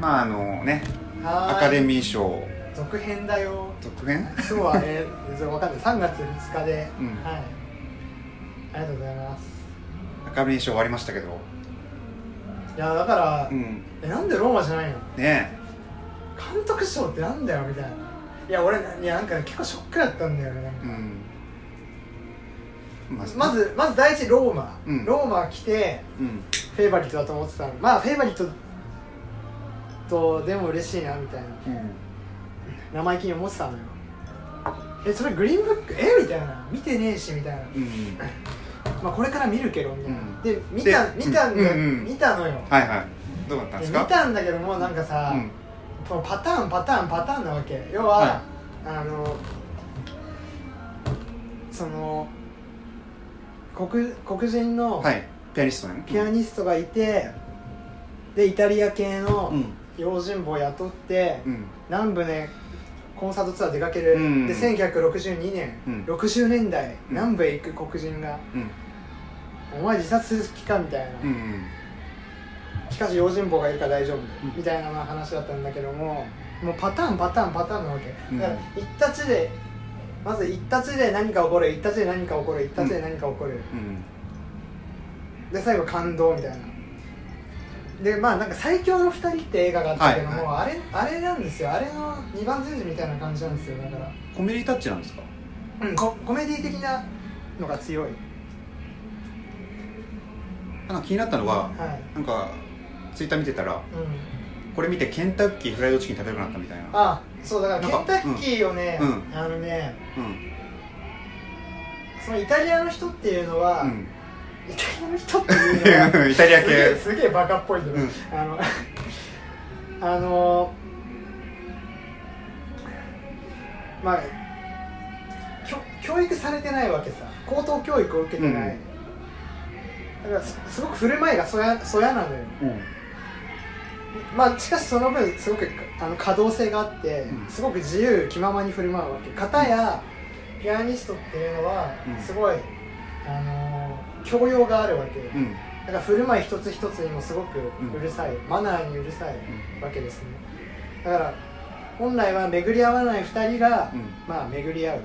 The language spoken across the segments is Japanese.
まああのねアカデミー賞。続編だよ。続編？今日はえー、わかんない。3月2日で、うん。はい。ありがとうございます。アカデミー賞終わりましたけど。いやだから、うん。えなんでローマじゃないの？ね監督賞ってなんだよみたいな。いや俺いやなんか結構ショックだったんだよね。うん。まずまず第一ローマ、うん。ローマ来てうん。フェイバリットだと思ってたの。まあフェイバリットとでも嬉しいなみたいな。うん。生意気に思ってたのよ。えそれグリーンブック？え？みたいな。見てねえしみたいな。うん まあこれから見るけどみたいな、うん。で見たで見たんだ、うんうん見たのよ。はいはい。どうだったんでです見かたんだけどもなんかさ、うん。このパターンパターンパターンなわけ。要は、はあのその黒黒人のはい。ピアニストね。ピアニストがいて、でイタリア系のうん用心棒を雇って、うん。南部でコンサートツアー出かける、うんで1962年、うん。60年代、うん。南部へ行く黒人がうん「お前自殺する気か?」みたいな、うんしかし用心棒がいるから大丈夫、うん。みたいな話だったんだけどももうパターンパターンパターンなわけ。うん。だから一達でまず一達で何か起こる。一達で何か起こる。一達で何か起こる、うん。で最後感動みたいなでまあなんか最強の2人って映画があったけども、はいあれあれなんですよ。あれの二番煎じみたいな感じなんですよ。だから。コメディタッチなんですか？うんココメディ的なのが強い。なんか気になったのははい。なんかツイッター見てたらうん。これ見てケンタッキーフライドチキン食べたくなったみたいな。あそうだからケンタッキーをね、うん。あのねうん。そのイタリアの人っていうのは、うんイタリアの人っていうのはイタリア系。すげえバカっぽいけど、うん。あの あのまあ教教育されてないわけさ。高等教育を受けてない、だからすすごく振る舞いがそやそやなのよ。うん。まあしかしその分すごくあの可動性があって、うん。すごく自由気ままに振る舞うわけ。片やピアニストっていうのはうん。すごい、あの教養があるわけ、うん。だから振る舞い一つ一つにもすごくうるさい、マナーにうるさいわけですね。だから本来は巡り合わない2人が、うん。まあ巡り合う。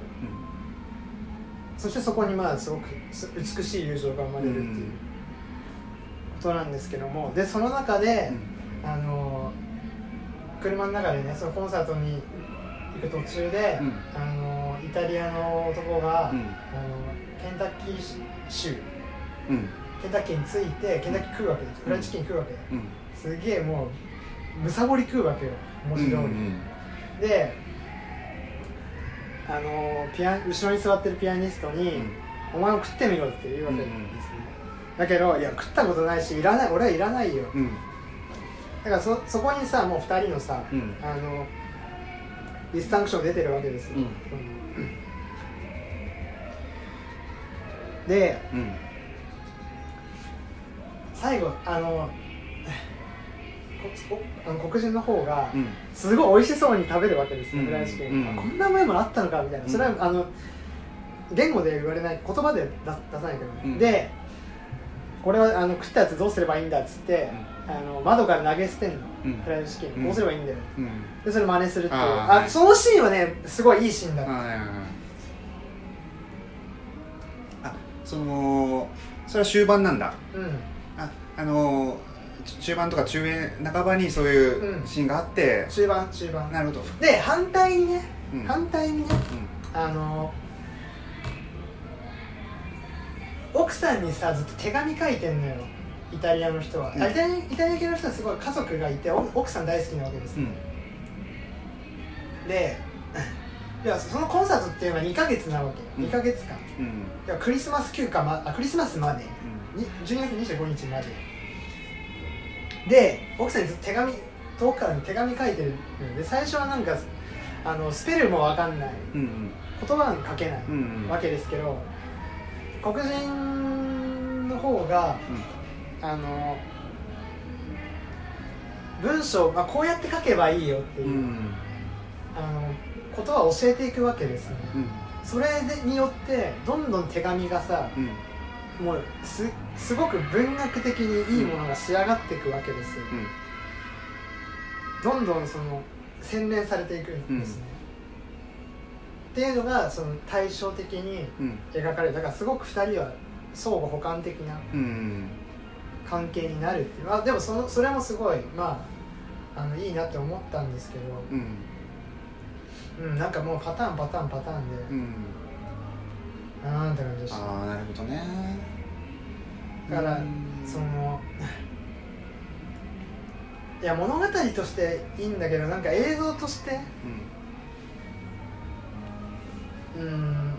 そしてそこにまあすごくす美しい友情が生まれるっていうことなんですけども。でその中で、あの車の中でねそのコンサートに行く途中で、うん。あのイタリアの男が、うん。あのケンタッキー州うんケンタッキーに着いてケンタッキー食うわけですフライドチキン食うわけ、うん。すげえもうむさぼり食うわけよ。文字通り、うんであのピア後ろに座ってるピアニストに、うん。お前も食ってみろって言うわけですね、うんだけどいや食ったことないしいらない俺はいらないよ。うん。だからそそこにさもう2人のさ、うん。あのディスタンクション出てるわけですよ、うん。でうん最後あのあの黒人の方がうん。すごい美味しそうに食べるわけですよ、うん。フライドチキン、こんなうまいものあったのかみたいな、うん。それはあの言語で言われない言葉で出出さないけどでこれはあの食ったやつどうすればいいんだっつって、あの窓から投げ捨てんの、うん。フライドチキン、うん。どうすればいいんだようん。でそれ真似するっていう。あそのシーンはねすごいいいシーンだった、あそのそれは終盤なんだ。うんあの中盤とか中円半ばにそういうシーンがあって、中盤中盤なるほど、で反対にね、うん反対にねあの奥さんにさずっと手紙書いてんのよイタリアの人は、イタリア系の人はすごい家族がいて奥さん大好きなわけです、うんでいやそのコンサートっていうのは2ヶ月なわけ、うん2ヶ月間うんクリスマス休暇、ま、あクリスマスまでうに12月25日までで奥さんに手紙遠くから手紙書いてるので最初はなんかあのスペルも分かんない。んうん。言葉に書けないうんうん。わけですけど黒人の方があの文章、まあ、こうやって書けばいいよっていうう、ん。あのことは教えていくわけですね。うん。それでによってどんどん手紙がさうんもうすすごく文学的にいいものが仕上がっていくわけですよ、どんどんその洗練されていくんですね、っていうのがその対照的にうん。描かれるだからすごく2人は相互補完的なうん。関係になるっていう。まあでもそのそれもすごいまああのいいなって思ったんですけど、うん。うん、なんかもうパターンパターンパターンで、うんなんて感じでした。ああなるほどね。だからうん。そのいや物語としていいんだけどなんか映像としてうんうん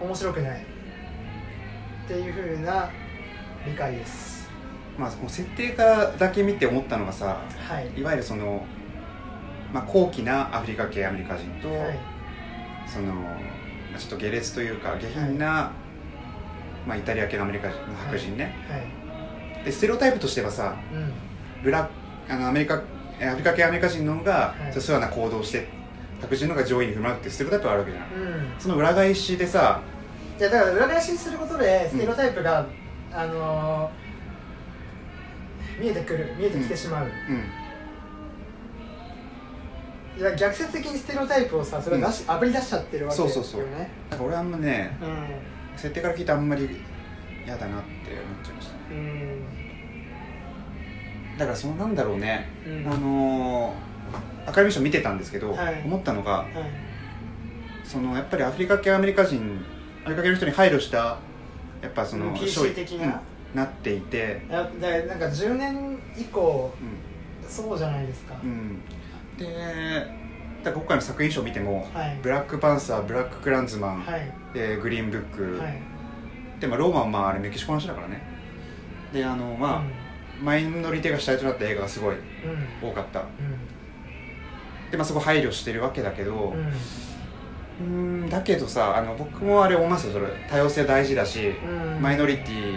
面白くない。っていうふうな理解です。まあ、設定からだけ見て思ったのがさはい。いわゆるその、まあ、高貴なアフリカ系アメリカ人と、はい。その、まあ、ちょっと下劣というか下品な、まあ、イタリア系のアメリカ人の白人ね、はい。でステレオタイプとしてはさうん。ブラあのアメリカえアフリカ系アメリカ人の方が、はい。そういうような行動をして白人の方が上位に振る舞うっていうステレオタイプがあるわけじゃん。うん。その裏返しでさいやだから裏返しにすることでステレオタイプが、あのー見えてくる見えてきてしまう、うん逆説的にステレオタイプをさそれを出し、あぶり出しちゃってるわけですよね。そうそうそう。なんか俺あんまねう設定から聞いてあんまり嫌だなって思っちゃいましたね。んうん。だからそのなんだろうね、うん。あのー、アカデミー賞見てたんですけど、はい。思ったのがはい。そのやっぱりアフリカ系アメリカ人アメリカ系の人に配慮したやっぱそのうん PC 賞的な。うんなっていて、だなんか10年以降うん。そうじゃないですか、うん、で今回の作品賞見てもはい「ブラックパンサー」「ブラッククランズマン」はい。でグリーンブック」はい。で、まあ、ローマはまああれメキシコの話だからね。であのまあ、マイノリティが主体となった映画がすごいうん。うん多かった。でまあそこ配慮してるわけだけどうん。だけどさあの僕もあれ思いますよそれ多様性大事だし、うんうん。マイノリティ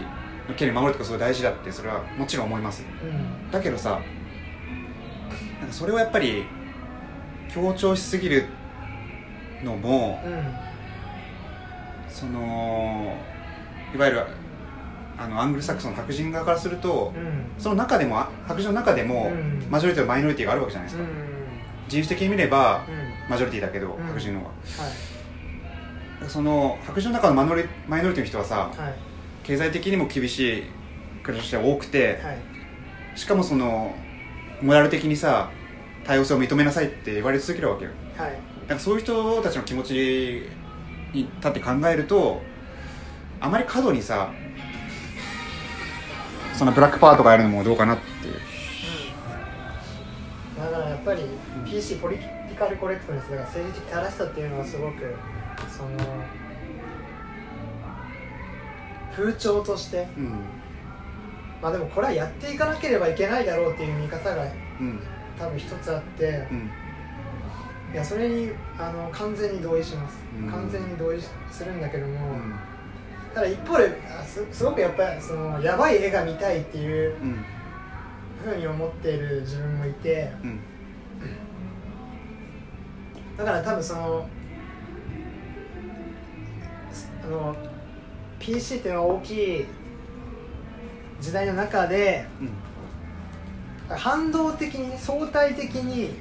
の権利守るとかすごい大事だってそれはもちろん思います。うん。だけどさそれをやっぱり強調しすぎるのもうんそのいわゆるあのアングルサクソンの白人側からするとうん。その中でもあ白人の中でもうん。マジョリティとマイノリティがあるわけじゃないですか、うん。人種的に見ればうん。マジョリティだけど、うん。白人の方が。はい。その白人の中のマノリマイノリティの人はさはい。経済的にも厳しい暮らしが多くてはい。しかもそのモラル的にさ多様性を認めなさいって言われ続けるわけよ。はい。だからそういう人たちの気持ちに立って考えるとあまり過度にさそのブラックパワーとかやるのもどうかなっていう。だからやっぱり PC ポリティカルコレクトネスだから政治的正しさっていうのはすごくその風潮としてうん。まあでもこれはやっていかなければいけないだろうっていう見方がうん多分一つあってうん。いやそれにあの完全に同意します、うん。完全に同意するんだけども、うん。ただ一方であすすごくやっぱりそのやばい絵が見たいっていううん。ふうに思っている自分もいてうん。だから多分そのあの PC っていうのは大きい時代の中でうん反動的にね相対的に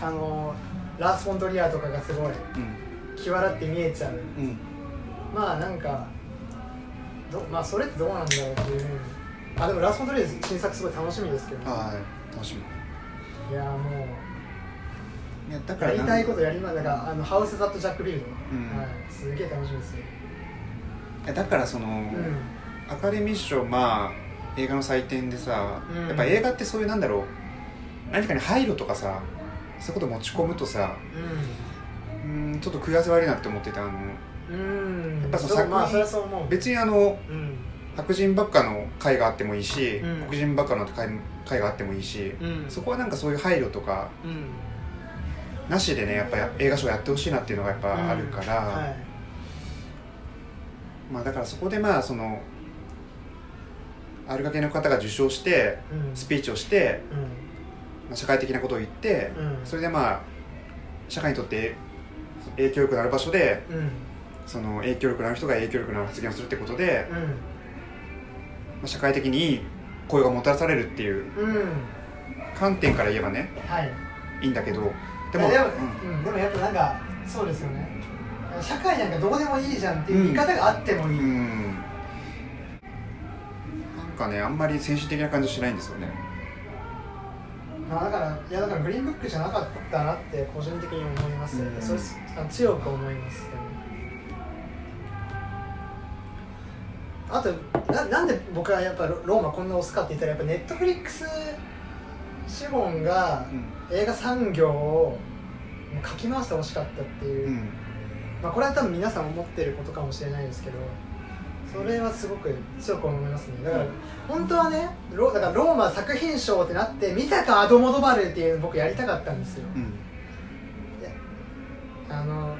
あのラース・フォントリアーとかがすごい際立って見えちゃう。うん。うんまあなんかどまあそれってどうなんだろうっていう。あでもラース・フォントリアー新作すごい楽しみですけど、はい楽しみ。いやもいやだうからやりたいことやりまだからあのハウス・ザット・ジャック・ビルド、うん。はい、すげえ楽しみですよ、いやだからその、うん。アカデミー賞まあ映画の祭典でさ、うん。やっぱ映画ってそういうなんだろう何かに配慮とかさそういうこと持ち込むとさうん。ちょっと食い合わせ悪いなって思ってたあの。うん。やっぱその作品まあ別にあのうん。白人ばっかの会があってもいいし、うん。黒人ばっかの会会があってもいいし、うん。そこはなんかそういう配慮とかうん。なしでねやっぱ映画賞やってほしいなっていうのがやっぱあるから、うん。はい。まあだからそこでまあそのあるがけの方が受賞してうん。スピーチをして、うん。まあ、社会的なことを言って、うん。それでまあ社会にとって影響力のある場所でうん。その影響力のある人が影響力のある発言をするってことで、まうん。あ、社会的にいい声がもたらされるっていううん。観点から言えばねはい。いいんだけどでもでもうん。うん。でもやっぱなんかそうですよね。社会なんかどうでもいいじゃんっていう見方があってもいい、うんかねあんまり精神的な感じしないんですよね。まあ、だからいやだからグリーンブックじゃなかったなって個人的に思いますよね、うん。それあの強く思いますよね。あとななんで僕はやっぱロローマこんな押すかって言ったらやっぱネットフリックス資本が映画産業をかき回してほしかったっていう、うん。まあ、これは多分皆さん思ってることかもしれないですけどそれはすごく強く思いますね。だから本当はねロだからローマ作品賞ってなって見たかアドモドバルっていうの僕やりたかったんですよ。うん。あの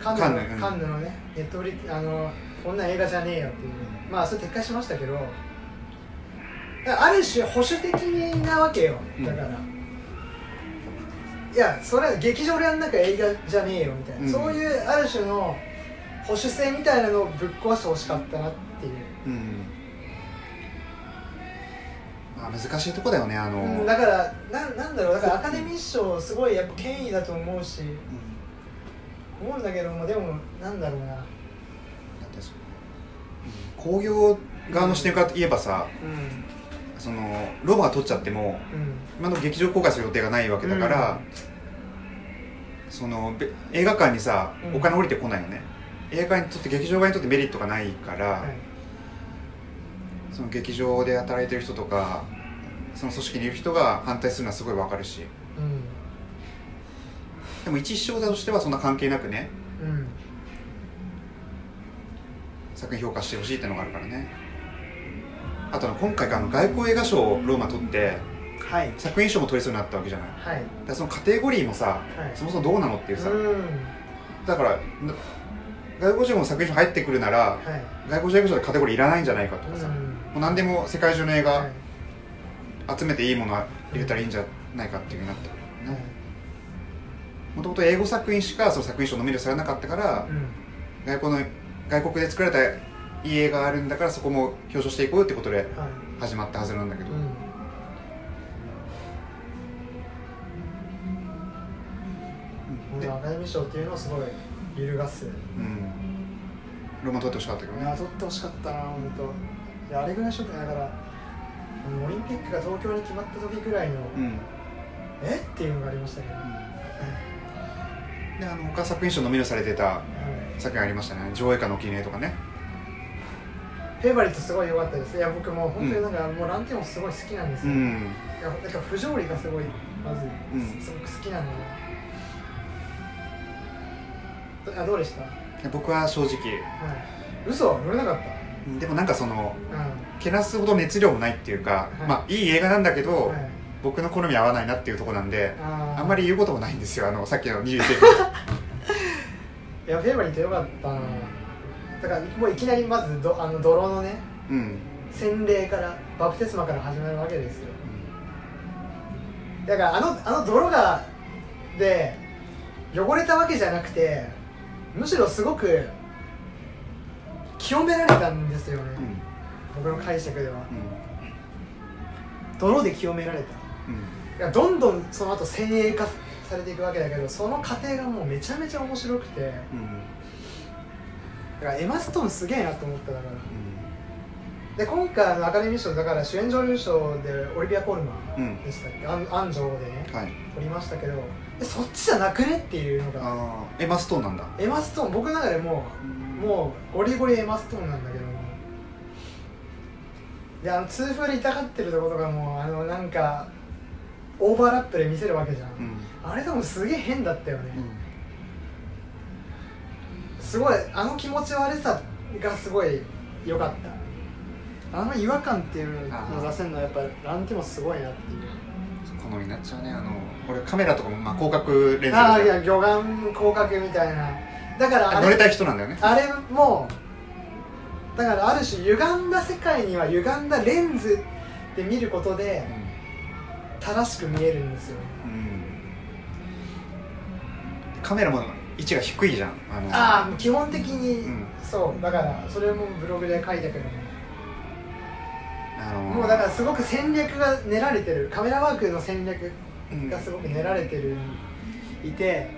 カンヌのカンヌのねネットフリあのこんな映画じゃねえよっていう。まあそれ撤回しましたけどある種保守的なわけよ。だから、いやそれは劇場でやんなきゃ映画じゃねえよみたいな、うん。そういうある種の保守性みたいなのをぶっ壊してほしかったなっていう、うんまあ難しいとこだよねあの、うんだからななんだろうだからアカデミー賞すごいやっぱ権威だと思うし。思うんだけどもでもなんだろうな。だってそうん工業側の視点から言えばさ、うん。そのロバが取っちゃってもうん。今の劇場公開する予定がないわけだから、そのべ映画館にさうん。お金降りてこないよね、映画にとって劇場側にとってメリットがないから、はい。その劇場で働いてる人とかその組織にいる人が反対するのはすごいわかるし。うん。でも一視聴者としてはそんな関係なくねうん。作品評価してほしいってのがあるからね。あとあの今回あの外交映画賞をローマ取ってはい。作品賞も取りそうになったわけじゃない。だかはいらそのカテゴリーもさはい。そもそもどうなのっていうさ、うん。だからな外国人も作品賞入ってくるならはい。外国人映画賞でカテゴリーいらないんじゃないかとかさ、もうんう何でも世界中の映はい。画集めていいもの入れたらいいんじゃないかっていうふうになってくるはい。ねもともと英語作品しかその作品賞ノミネートされなかったからうん。外国の外国で作られたいい映画があるんだからそこも表彰していこうってことではい。始まったはずなんだけど、うん。でアカデミー賞っていうのをすごい揺るがす。うん。ロマン取ってほしかったけどね。取ってほしかったな本当。いやあれぐらいショックだからオリンピックが東京に決まった時ぐらいの、うん。え？っていうのがありましたけど、であの他作品賞ノミネートされてたはい。作品ありましたね。上映下の記念とかね。フェイバリットすごい良かったです。いや僕もう本当になんか、もうランテンすごい好きなんですよ、いうん。やなんか不条理がすごいまず、うん。すごく好きなの。であどうでした？僕は正直。嘘乗れなかった？でもなんかそのうけなすほど熱量もないっていうか、はい。まあいい映画なんだけど、ん、はい、僕の好み合わないなっていうところなんであんまり言うこともないんですよあのさっきの21世紀。いやフェイバリット良かったな。だからもういきなりまずどあの泥のねうん。洗礼からバプテスマから始まるわけですよ。だからあのあの泥がで汚れたわけじゃなくてむしろすごく清められたんですよね、うん。僕の解釈では。うん。泥で清められた。うん。いやどんどんその後先鋭化されていくわけだけどその過程がもうめちゃめちゃ面白くて。うん。だからエマ・ストーンすげえなと思っただからで今回のアカデミー賞だから主演女優賞でオリビア・コールマうんうん。ンでしたっけ？アンアン女王でねはい。獲りましたけどえそっちじゃなくねっていうのがエマストーンなんだ。エマ・ストーン僕の中でもうもうゴリゴリエマ・ストーンなんだけども。であの痛風で痛がってるところとかもあのなんかオーバーラップで見せるわけじゃん、うん。あれでもすげえ変だったよね、うん。すごいあの気持ち悪さがすごい良かったあの違和感っていうのを出せるのはやっぱランティモすごいなっていう。好みになっちゃうねあの俺カメラとかもまあ広角レンズああいでや魚眼広角みたいな。だからあれ乗れたい人なんだよね。あれもだからある種歪んだ世界には歪んだレンズで見ることで正しく見えるんですよね。うん。うんカメラも位置が低いじゃんあの。ああ基本的に、うん。そう。だからそれもブログで書いたけどももうだからすごく戦略が練られてる。カメラワークの戦略うん。がすごく練られてる。いて。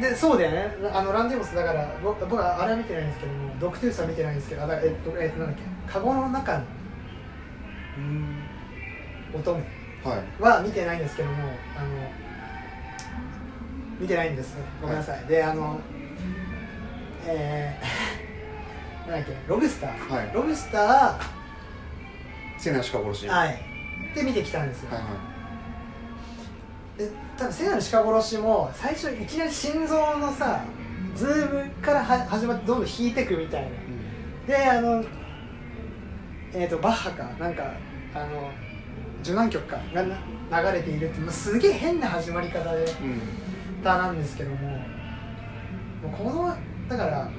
でそうだよね。あのランディモスだから僕僕はあれは見てないんですけどもドクトゥースは見てないんですけどあだえっとえっとなんだっけ。カゴの中のうん。乙女はい。は見てないんですけどもあの見てないんです。ごめんなさい、であのえー、なんだっけ。ロブスター、はい。ロブスターはセナシカ殺しはい。いで見てきたんですよ、はで多分セナの鹿殺しも最初いきなり心臓のさズームからは始まってどんどん引いてくみたいな。いであのえー、とバッハかなんかあの受難曲かがな流れているってもうすげえ変な始まり方でうん。なんですけどももうこのだから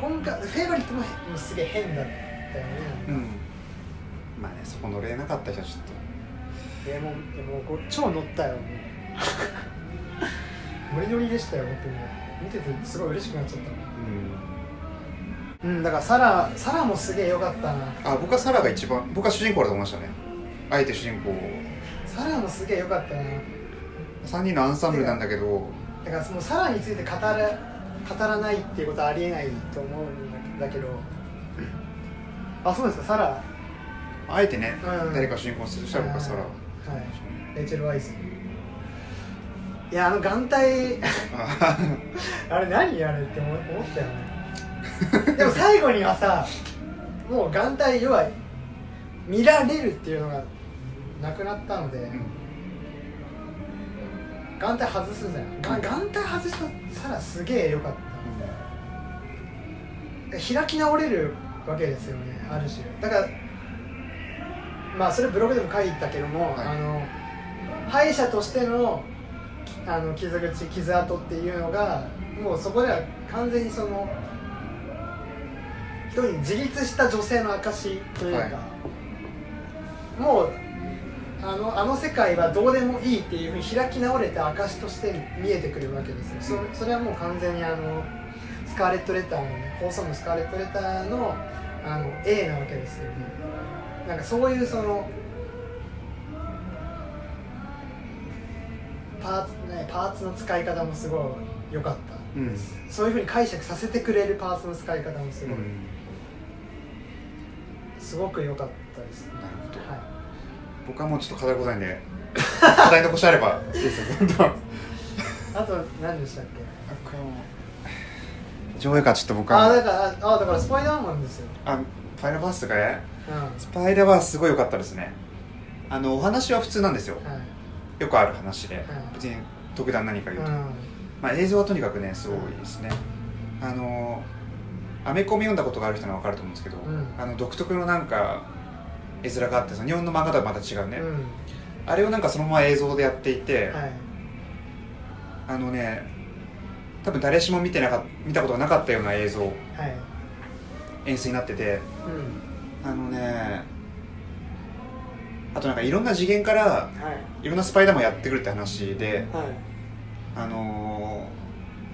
今回フェイバリットももうすげえ変だったよねうん。まあねそこ乗れなかった人はちょっと。でもうでもこう超乗ったよもう。ノリノリでしたよ本当に。見ててすごい嬉しくなっちゃった。うん。うんだからサラサラもすげえ良かったな。あ僕はサラが一番僕は主人公だと思いましたね。あえて主人公サラもすげえ良かったな。3人のアンサンブルなんだけど。だからもうサラについて語ら語らないっていうことはありえないと思うんだけどあそうですかサラあえてね、うん。誰か主人公にするとしたら僕はサラはい。レイチェル・ワイズ。いやあの眼帯。あ あれ何あれって思思ったよね。でも最後にはさもう眼帯要は見られるっていうのがなくなったので、うん。眼帯外すじゃん。が眼帯外したサラすげえよかった。開き直れるわけですよねある種だからまあそれブログでも書いたけども、はい。あの敗者としてのあの傷口傷跡っていうのがもうそこでは完全にその一人自立した女性の証というか、はい。もうあのあの世界はどうでもいいっていうふうに開き直れた証として見えてくるわけですよ、そそれはもう完全にあのスカーレット・レターのね放送のスカーレット・レターのあの A なわけですよね。なんかそういうそのパーツ,、ね、パーツの使い方もすごい良かった。うん。そういうふうに解釈させてくれるパーツの使い方もすごい、うん。すごく良かったです、なるほど。はい。僕はもうちょっと課題ございんで 課題残してあればいいですよどんどん。あと何でしたっけ？上映かちょっと僕は。あだからあだからスパイダーマンですよ、あファイナルバースとかねうスパイダーバースすごい良かったですね。あのお話は普通なんですよ。んはい。よくある話で、ん別に特段何か言うと、うん。まあ、映像はとにかくねすごいですね。あのアメコミ読んだことがある人なら分かると思うんですけど、うん。あの独特のなんか絵面があってその日本の漫画とはまた違うね、うん。あれをなんかそのまま映像でやっていて、はい。あのね多分誰しも見てなかっ見たことがなかったような映像。はい。演出になってて。うん。あのねあとなんかいろんな次元からはい。いろんなスパイダーマンやってくるって話ではい。あのー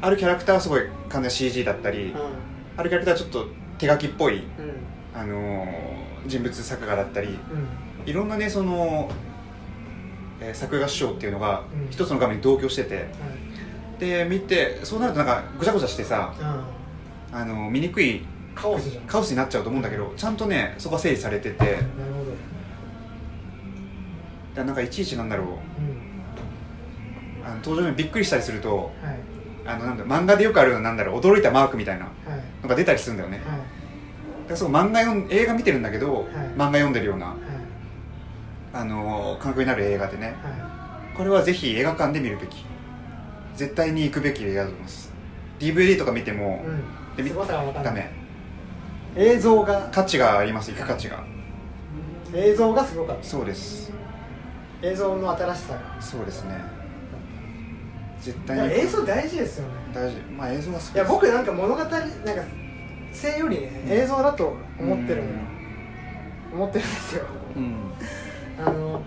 あるキャラクターはすごい完全に CG だったり、うあるキャラクターはちょっと手書きっぽい、んうん。あのー人物作画だったりうん。いろんなねその、えー作画師匠っていうのがうん。一つの画面に同居しててはいで見てそうなるとなんかごちゃごちゃしてさうん。あの見にくいカオスカオスになっちゃうと思うんだけどちゃんとねそこは整理されてて。なるほど。だなんかいちいちなんだろう。うん。あの登場にびっくりしたりするとはい。あのなんだ漫画でよくあるななんだろう。驚いたマークみたいなはい。のが出たりするんだよね。はい。だからそう漫画読ん映画見てるんだけど、漫画読んでるようなはい。あの感覚になる映画でね。はこれはぜひ映画館で見るべき絶対に行くべき映画だと思います DVD とか見てもい、うん。でダメ。映像が。価値があります。行く価値が。映像がすごかった。そうです。映像の新しさが。そうですね。絶い対にや映像大事ですよね。大事。まあ映像はそういや僕なんか物語なんか性よりね映像だと思ってるのよ。思ってるんですよ。うん。あの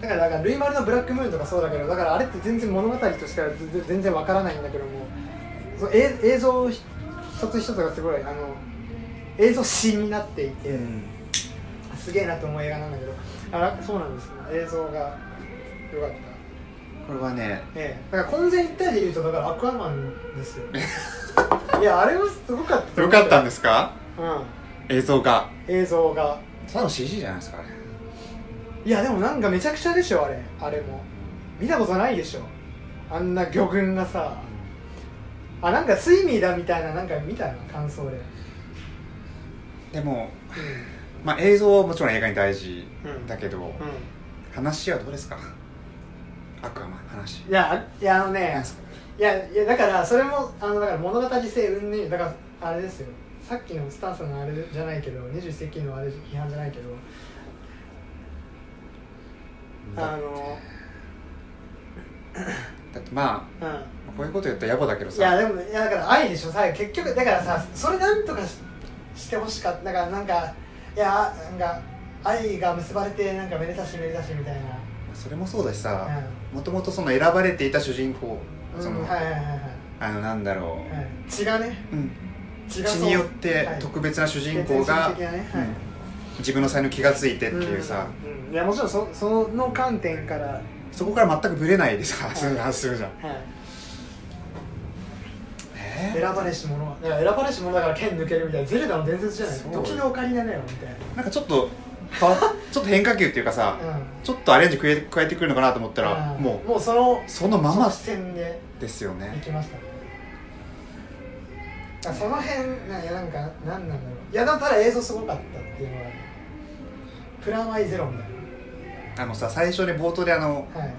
だからだからルイマルのブラックムーンとかそうだけどだからあれって全然物語としては全然わからないんだけどもその映映像一つ一つがすごいあの映像詩になっていて、うん。すげえなと思う映画なんだけどあそうなんですね。映像がよかった。これはねええ。だから混然一体で言うとだからアクアマンですよ。いやあれはすごかったよかったんでですか？うん。映像が。映像が。ただの CG じゃないですかあれいやでもなんかめちゃくちゃでしょあれ。あれも。見たことないでしょ。あんな魚群がさ。あなんかスイミーだみたいななんか見たな感想で。でもうまあ映像はもちろん映画に大事うん。だけど、ん、うん、話はどうですか？アクアマン話。いやあいやあのねいやいやだからそれもあのだから物語性云々だからあれですよ。さっきのスタンスのあれじゃないけど21世紀のあれ批判じゃないけどあの。だってまうん。あこういうこと言ったら野暮だけどさ。いやでもいやだから愛でしょ最後。結局だからさそれなんとかししてほしかった。だからなんかいやなんか愛が結ばれてなんかめでたしめでたしみたいな。それもそうだしさうもともとその選ばれていた主人公んその、うんはいはいはいはい。あのなんだろはい血がね。う、うん、血血によって特別な主人公が、的なね。はい。うん。自分の才能に気がついてっていうさ、うんうん。いやもちろんそその観点から、はい、そこから全くブレないでさ、はい。するするじゃん。え選ばれし者は。だから選ばれし者だから剣抜けるみたいなゼルダの伝説じゃない。時のオカリナだよみたいな。んかちょっと ちょっと変化球っていうかさ、な、うん、ちょっとアレンジ加え加えてくるのかなと思ったら、うん。もうもうそのそのまま直線でですよ行ねきました。ねその辺なんやなんかなんなんだろう。いやだただ映像すごかったっていうのはねプラマイゼロみたいあのさ最初に冒頭であの、な、はい、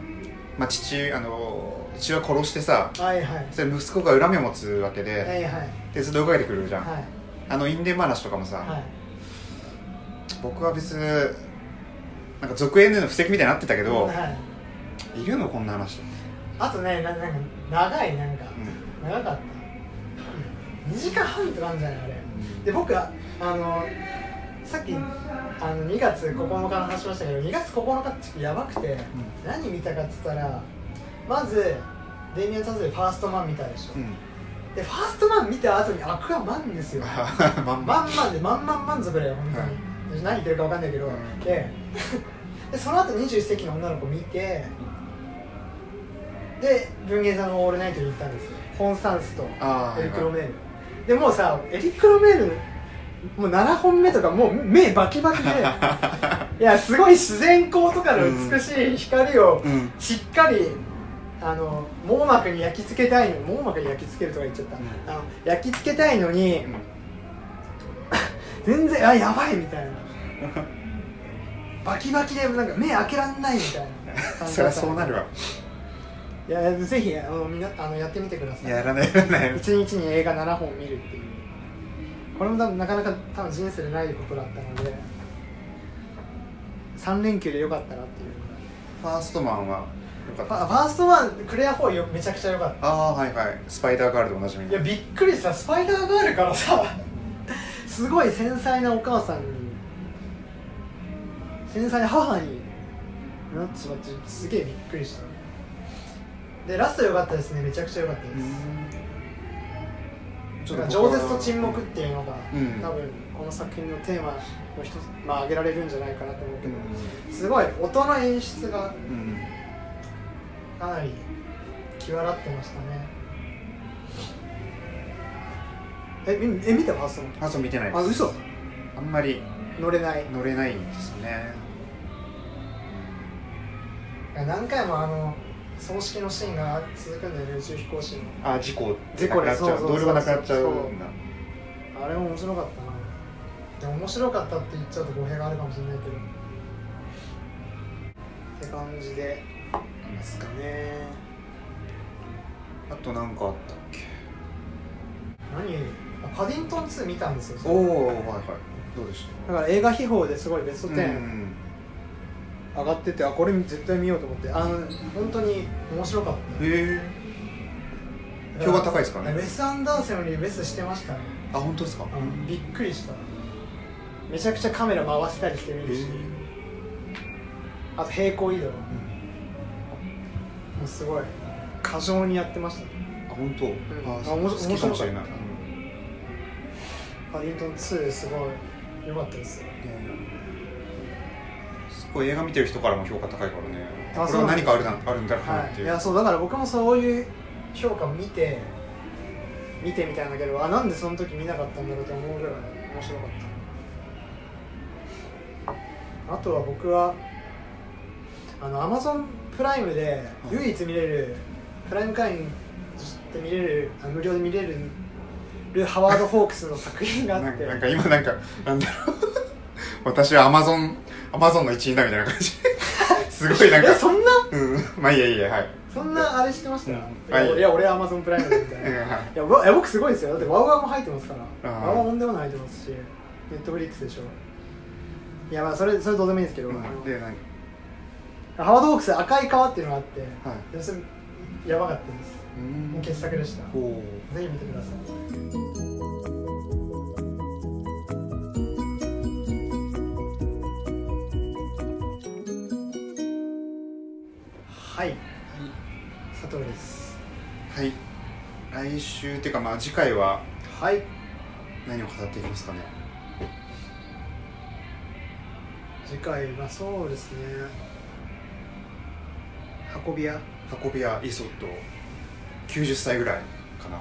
まあ、父あの父親殺してさはいはい。それ息子が恨みを持つわけで、はいはい。でずっと追いかけてくるじゃん、はい。あの因縁話とかもさ、はい。僕は別になんか続編での布石みたいになってたけど、はい。いるの？こんな話。あとねななんか長いなんかう長かった。2時間半とかあるんじゃない？あれ。ん。で僕はあのさっきあの2月9日の話しましたけど2月9日ってやばくて何見たかっつったらまずデイミアン・サズでファーストマン見たでしょ、でファーストマン見た後にアクアマンですよ。まんままんまんでまんまん満足だよ本当に、何言ってるか分かんないけど、うん。で でその後21世紀の女の子見てで文芸座のオールナイトに行ったんですよ。コンスタンスとエリック・ロメール。でもうさエリック・ロメールもう7本目とかもう目バキバキで。いやすごい自然光とかの美しい光をうんしっかりあの網膜に焼き付けたいの網膜に焼き付けるとか言っちゃった、うん。あの焼き付けたいのにうん。全然あやばいみたいな。バキバキでなんか目開けらんないみたいな。そりゃそうなるわ。いやぜひあのみなあのやってみてください。やらないやらない。一日に映画7本見るっていうこれも多分なかなか多分人生でないことだったので3連休でよかったなっていう。ファーストマンはよかった。ファファーストワンクレア・フォイめちゃくちゃ良かった。ああはいはい。スパイダーガールでおなじみいやびっくりした。スパイダーガールからさ すごい繊細なお母さんに繊細な母になってしまってすげえびっくりした。でラスト良かったですね。めちゃくちゃ良かったです、だから饒舌と沈黙っていうのが、うん。多分この作品のテーマの一つまあ挙げられるんじゃないかなと思うけうど、ん。すごい音の演出がうん。かなり際立ってましたね。えみえ見たファーストのファースト見てないです。あ嘘？あんまり乗れない。乗れないんですね。何回もあの葬式のシーンが続くんだよね宇宙飛行士の。あ事故事故でなくなっちゃう。そうそうそう道路がなくなっちゃうんだあれも面白かったな。でも面白かったって言っちゃうと語弊があるかもしれないけど。って感じでですかね。あと何かあったっけ？何？あパディントン2見たんですよ。おおはいはい。どうでしだから映画秘宝ですごいベストた10、うん上がっててあこれ絶対見ようと思ってあの本当に面白かった。へえ。評判高いですかね。ウェス・アンダーセンよりベスしてましたね、あ本当ですか？うんびっくりした。めちゃくちゃカメラ回せたりしてみるし。あと平行移動。もうすごい。過剰にやってましたね。あ本当？ああおもし好きかもしれない。面白かっパディントン2すごい。良かったですよ。すごい映画見てる人からも評価高いからね。あこれは何かあるなあるんだろうなはい、っていう、い。やそうだから僕もそういう評価を見て見てみたいんだけどあなんでその時見なかったんだろうと思うぐらい面白かった。あとは僕はあのアマゾンプライムで唯一見れる、プライム会員として見れるあ無料で見れるハワード・ホークスの作品があって。なんか今なんかなんだろう。私はアマゾンアマゾンの一員だみたいな感じ。すごいなんか。えそんな？うん。まあいいやいいやはい。そんなあれ知ってました、うん。いはい。やいや俺はアマゾンプライムでみたいな。うんはい。いやわいや僕すごいですよ。だってワウワウも入ってますから。あー。ワウワウオンデマンド入ってますしネットフリックスでしょ。いやまあそれそれどうでもいいんですけど、うん。で何？ハワード・ホークス赤い川っていうのがあって、はい。でそれやばかったです。うん。もう傑作でした。ぜほう。ひ見てくださいはい。佐藤です。はい。来週っていうかまあ次回ははい。何を語っていきますかね。次回はそうですね。運び屋。運び屋イソット。90歳ぐらいかな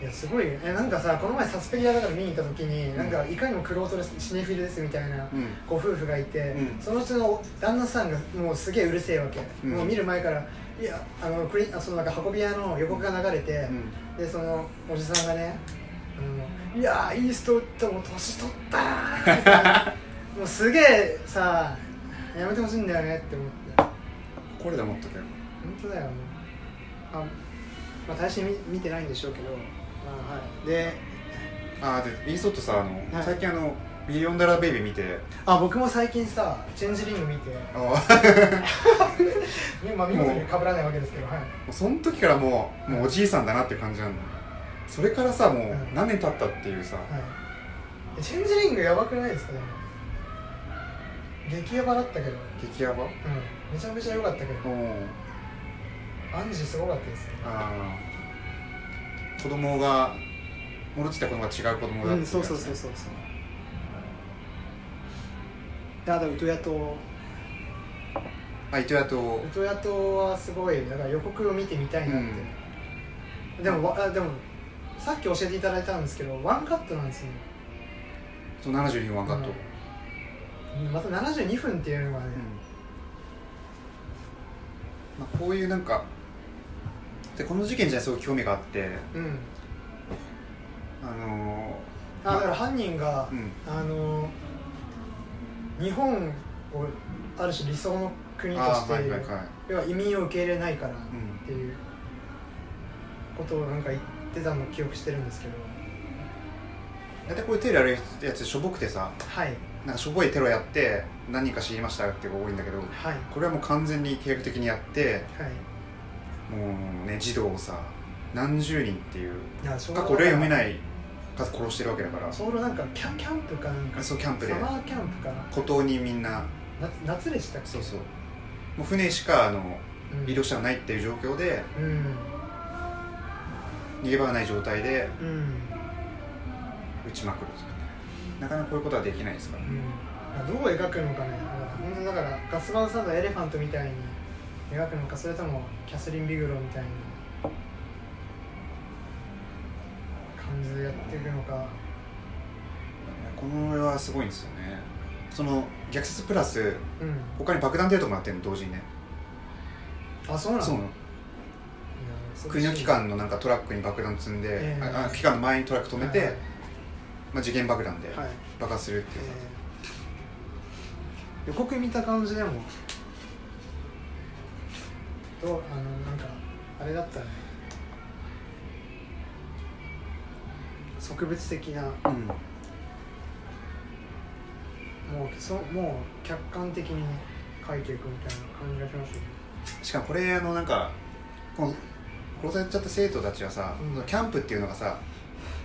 いやすごいね。えなんかさこの前サスペリアだから見に行った時に、なんかいかにもクロートですシネフィルですみたいなうん。ご夫婦がいて、うん。そのうちの旦那さんがもうすげえうるせえわけ、うん。もう見る前からいやあのクリあそのなんか運び屋の予告が流れて、うん。でそのおじさんがねいやーイーストウッドも年取ったーみたいなもうすげえさやめてほしいんだよねって思って。これで思ったけど本当だよ。あまあ大して見見てないんでしょうけどであーでイーソットさあの、はい。最近あのビリオンダラーベイビー見て。あ僕も最近さチェンジリング見て。あまあ 見事に被らないわけですけどはい。ーその時からもうもうおじいさんだなって感じなんだ。それからさもううん何年経ったっていうさ、はい。チェンジリングやばくないですか？でも。激ヤバだったけど。激ヤバ？うん。めちゃめちゃ良かったけど。うんアンジすごかったですね。あー子供が戻ってきた子供が違う子供だってうんそうそうそうそうそう。であとウトヤと。あ糸屋と。ウトヤとはすごいだから予告を見てみたいなって、でもわあでもさっき教えていただいたんですけどワンカットなんですよそう72ワンカット、うん。また72分っていうのがね、まあ、こういうなんかでこの事件じゃすごい興味があってうん。あのあだから犯人がー、うん。あの日本をある種理想の国とあして、ーはいはいはい。要は移民を受け入れないからっうんていうことをなんか言ってたのを記憶してるんですけど。大体こういうテロやるやつしょぼくてさはい。なんかしょぼいテロやって何人か知りましたっていうのが多いんだけどはい。これはもう完全に計画的にやってはいもうね児童をさ何十人っていう過ど去例読めない数殺してるわけだから。ちょうどなんかキャンキャンプかなんか。そうキャンプで。サマーキャンプかな。孤島にみんな。夏夏でしたっけ？そうそう。もう船しかあのうん。移動車がないっていう状況でうん。逃げ場がない状態でうん。撃ちまくるとかね。なかなかこういうことはできないですから、うん。どう描くのかね。本当だからガス・ヴァン・サントエレファントみたいに描くのかそれともキャスリン・ビグローみたいな感じでやっていくのか。この絵はすごいんですよね。その虐殺プラスうん。他に爆弾テロとかもやってるの同時にね。あそうなの？そう。なの国の機関のなんかトラックに爆弾積んで、ええ。ああ機関の前にトラック止めて、はいまあ、次元爆弾ではい。爆発するっていう、えー予告見た感じでもどうあのなんかあれだったね。植物的な。もうん。うそもう客観的に描いていくみたいな感じがしますねしかもこれあのなんかこの殺されちゃった生徒たちはさ、うん。キャンプっていうのがさ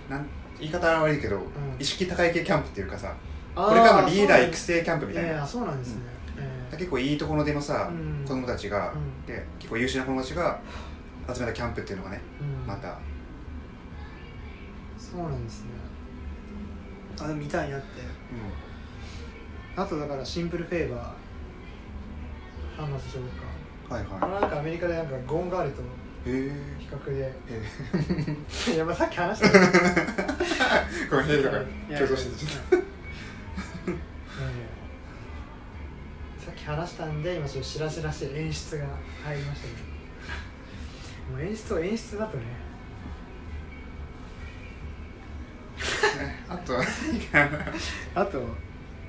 なん言い方は悪いけど、ん。意識高い系キャンプっていうかさあこれからのリーダー育成キャンプみたいな、ええあそうなんですね、え結構いいところでのさ、うん。子供たちが、うん。で結構優秀な子供たちが集めたキャンプっていうのがねえうんまた。そうなんですね。あでも見たいなって。あとだからシンプルフェーバー。話しましょうか。はいこはれなんかアメリカでなんかゴーンガールと比較で。へ いやまあさっき話したよえ ごめんヘイとかいや強調しててちょっと話したんで今ちょっとしらしらしい演出が入りましたけど もう演出を演出だとね。あとあと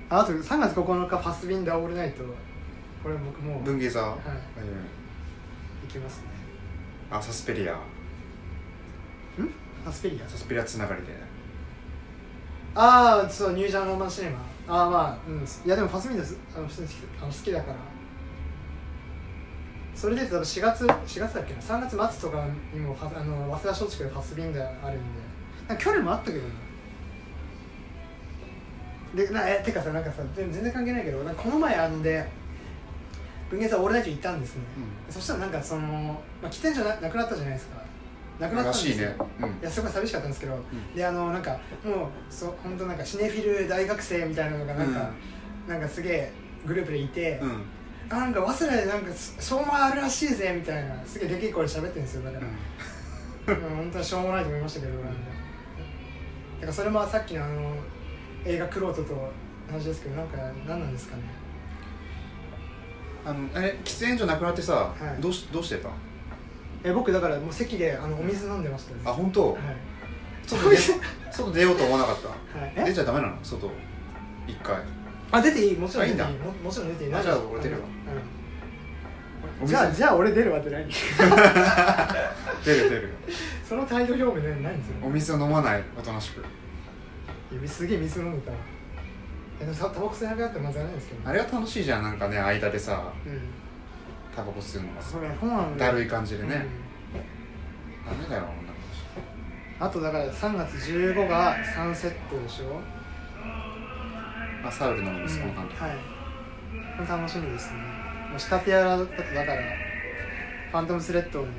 あと3月9日ファスビンダーオールナイトこれ僕もう文芸座？はい。うん。行きますね。あサスペリア。ん？ファスペリア？サスペリアつながりで。ああそうニュージャーマンシネマああまあうん。いやでもファスビンダーすあの普通に好きあの好きだから。それで多分4月4月だっけな。3月末とかにもあの早稲田松竹でファスビンダーあるんで。なんか去年もあったけどな。でなえてかさなんかさ全全然関係ないけどなんかこの前あので文芸祭オールナイト行ったんですね、そしたらなんかその、まあ、起点じゃななくなったじゃないですかなくなったんですよ。ね。うん。いやすごい寂しかったんですけど、ん。であのなんかもうそう本当なんかシネフィル大学生みたいなのがなんか、なんかすげえグループでいて、うん。うんあなんか早稲田でなんかしょうもあるらしいぜみたいなすげえでけえ声で喋ってるんですよだから、うん、本当にしょうもないと思いましたけど、だからそれもさっきのあの映画「クロート」と同じですけどなんか何なんですかね。あのえ喫煙所なくなってさはい。どうしどうしてたえ僕だからもう席であのお水飲んでましたね。あ本当？はい、外出 外出ようと思わなかった。はい、え？出ちゃダメなの？外。一回。あ出ていい？もちろん出ていい。ももちろん出ていい。あじゃあ俺出るわ。うん。じゃあじゃあ俺出るわって何？出 る出る。その態度表明ね何ですよお水を飲まないおとなしく。指すげえ水飲んでたわ。えでもタタバコ吸えなくなってまずあれなんですけどあれは楽しいじゃんなんかね間でさ。うんタバコ吸うのが。それそうなんだ。だるい感じでね、うん。ダメだよあとだから3月15がサンセットでしょ？あサウルの息子の監督、はい。これ楽しみですね。もう仕立て屋だとだからファントムスレッドをね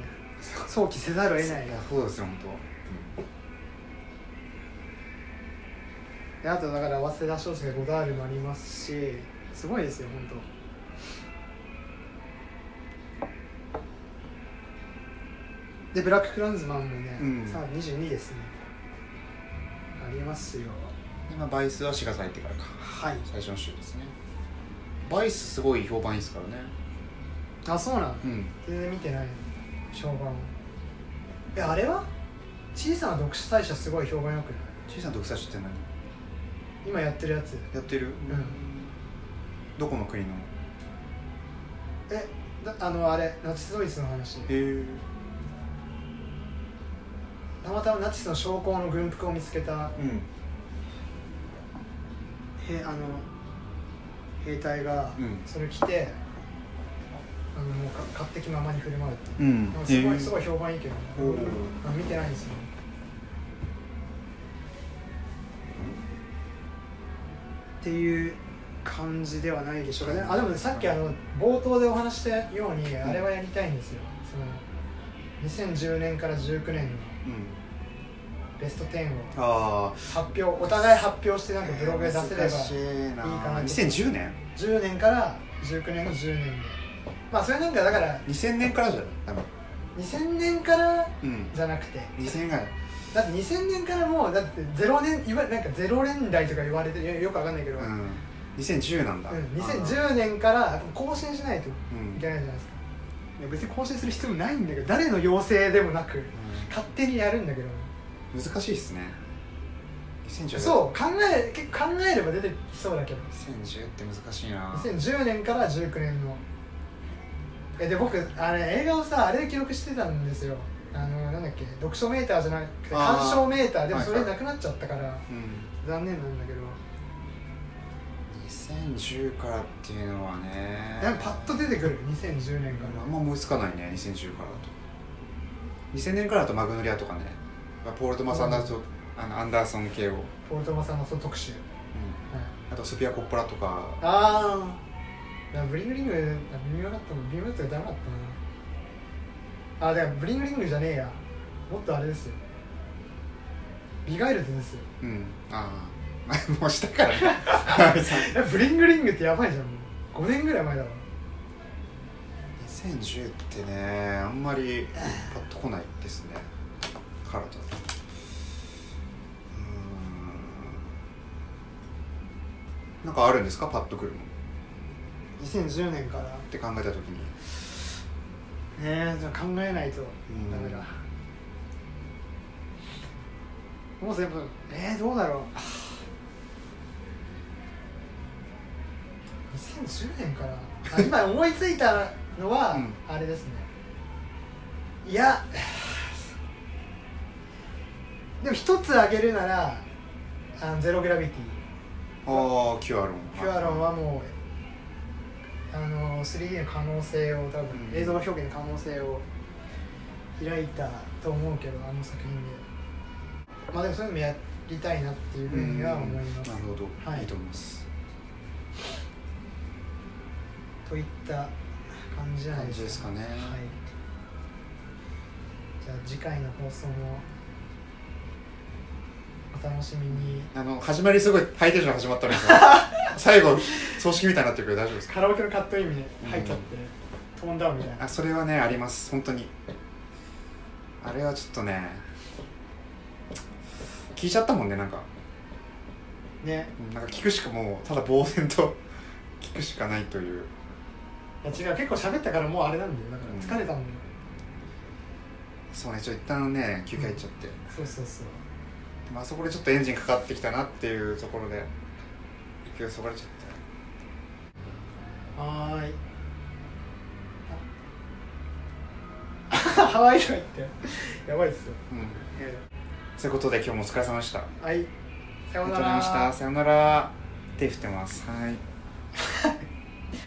想起せざるを得ない。いやそうですよ本であとだから早稲田松竹ゴダールもありますしすごいですよ本当でブラッククランズマンもね、うん。さあ22ですね。ありますよ。当でまあバイスは4月入ってからか。はい。最初の週ですね。バイスすごい評判いいですからね。あそうなのうん。全然見てない。評判。えあれは？小さな独裁者すごい評判よくない？小さな独裁者って何？今やってるやつ。やってる、どこの国の？えだあのあれナチスドイツの話。へえたまたまナチスの将校の軍服を見つけたうん。へあの兵隊がうん。それ着て、あのもうか勝手気ままに振る舞うっていう。うん。すごいすごい評判いいけど見てないんですよっていう感じではないでしょうかね。あでもねさっきあの冒頭でお話ししたようにあれはやりたいんですよ。その2010年から19年のうん。ベスト10をあ発表お互い発表してなんかあブログで出せればいないいかな2010年。10年から19年の10年で。まあそれなんかだから2000年からじゃない？多分。2000年からうん。じゃなくて。2000年がだって2000年からもうだって0年いわなんか0年代とか言われてるよよくわかんないけど、うん。2010なんだ、うん、2010年から更新しないとうんいけないじゃないですか別に更新する必要もないんだけど誰の要請でもなく勝手にやるんだけど。うん難しいっすね。2010そう考え結構考えれば出てきそうだけど。2010って難しいな。2010年から19年の。えで僕あれ映画をさあれで記録してたんですよ。あのなんだっけ読書メーターじゃなくて鑑賞メーター。でもそれはい。はいなくなっちゃったからうん。残念なんだけど2010からっていうのはね。でもパッと出てくる2010年からあんま思いつかないね2010からだと。2000年からだとマグノリアとかね。ポール・トマス・アンダーソン,、あのアンダーソン系を、うん、ポール・トマさんのその特集、はい、あとソフィア・コッポラとか。ああブリングリングあ微妙だったの微妙だったらダメだったな。あでもブリングリングじゃねえや。もっとあれですよ。ビガイルズですよ。うん。あ もうしたから。ね えブリングリングってやばいじゃん。もう5年ぐらい前だわ2010ってねあんまりパッと来ないですね。カラーだとうーん。なんかあるんですか？パッとくるの。2010年から。って考えた時に。ねえじゃあ考えないと。ん。ダメだ。もう全部えー、どうだろう2010年から。あ今思いついたのは、うん。あれですね。いやでも一つ挙げるならあのゼログラビティ。ああキュアロンキュアロンはもうあの 3D の可能性を多分、うん。映像表現の可能性を開いたと思うけどあの作品で。まあでもそういうのもやりたいなっていうふうには思います。なるほど、はい。いいと思いますといった感じじゃないですかね。はい。じゃあ次回の放送もお楽しみに。あの始まりすごいハイテンション始まったのにさ最後葬式みたいになってるけど大丈夫ですか？カラオケのカットインに入っちゃって、トーンダウンみたいな。あそれはねあります。本当に。あれはちょっとね聞いちゃったもんねなんか。ね。なんか聞くしかもうただ呆然と聞くしかないという。いや違う結構喋ったからもうあれなんだよ。だから疲れたんだよ、そうねちょっと一旦ね休憩入っちゃって、そうそうそう。でもあそこでちょっとエンジンかかってきたなっていうところで勢いそがれちゃってはーい。あハワイとか言って。やばいっすよ、うん。えそういうことで今日もお疲れ様でした。はい。さようなりがとうございました。らさよなら。手振ってます。はい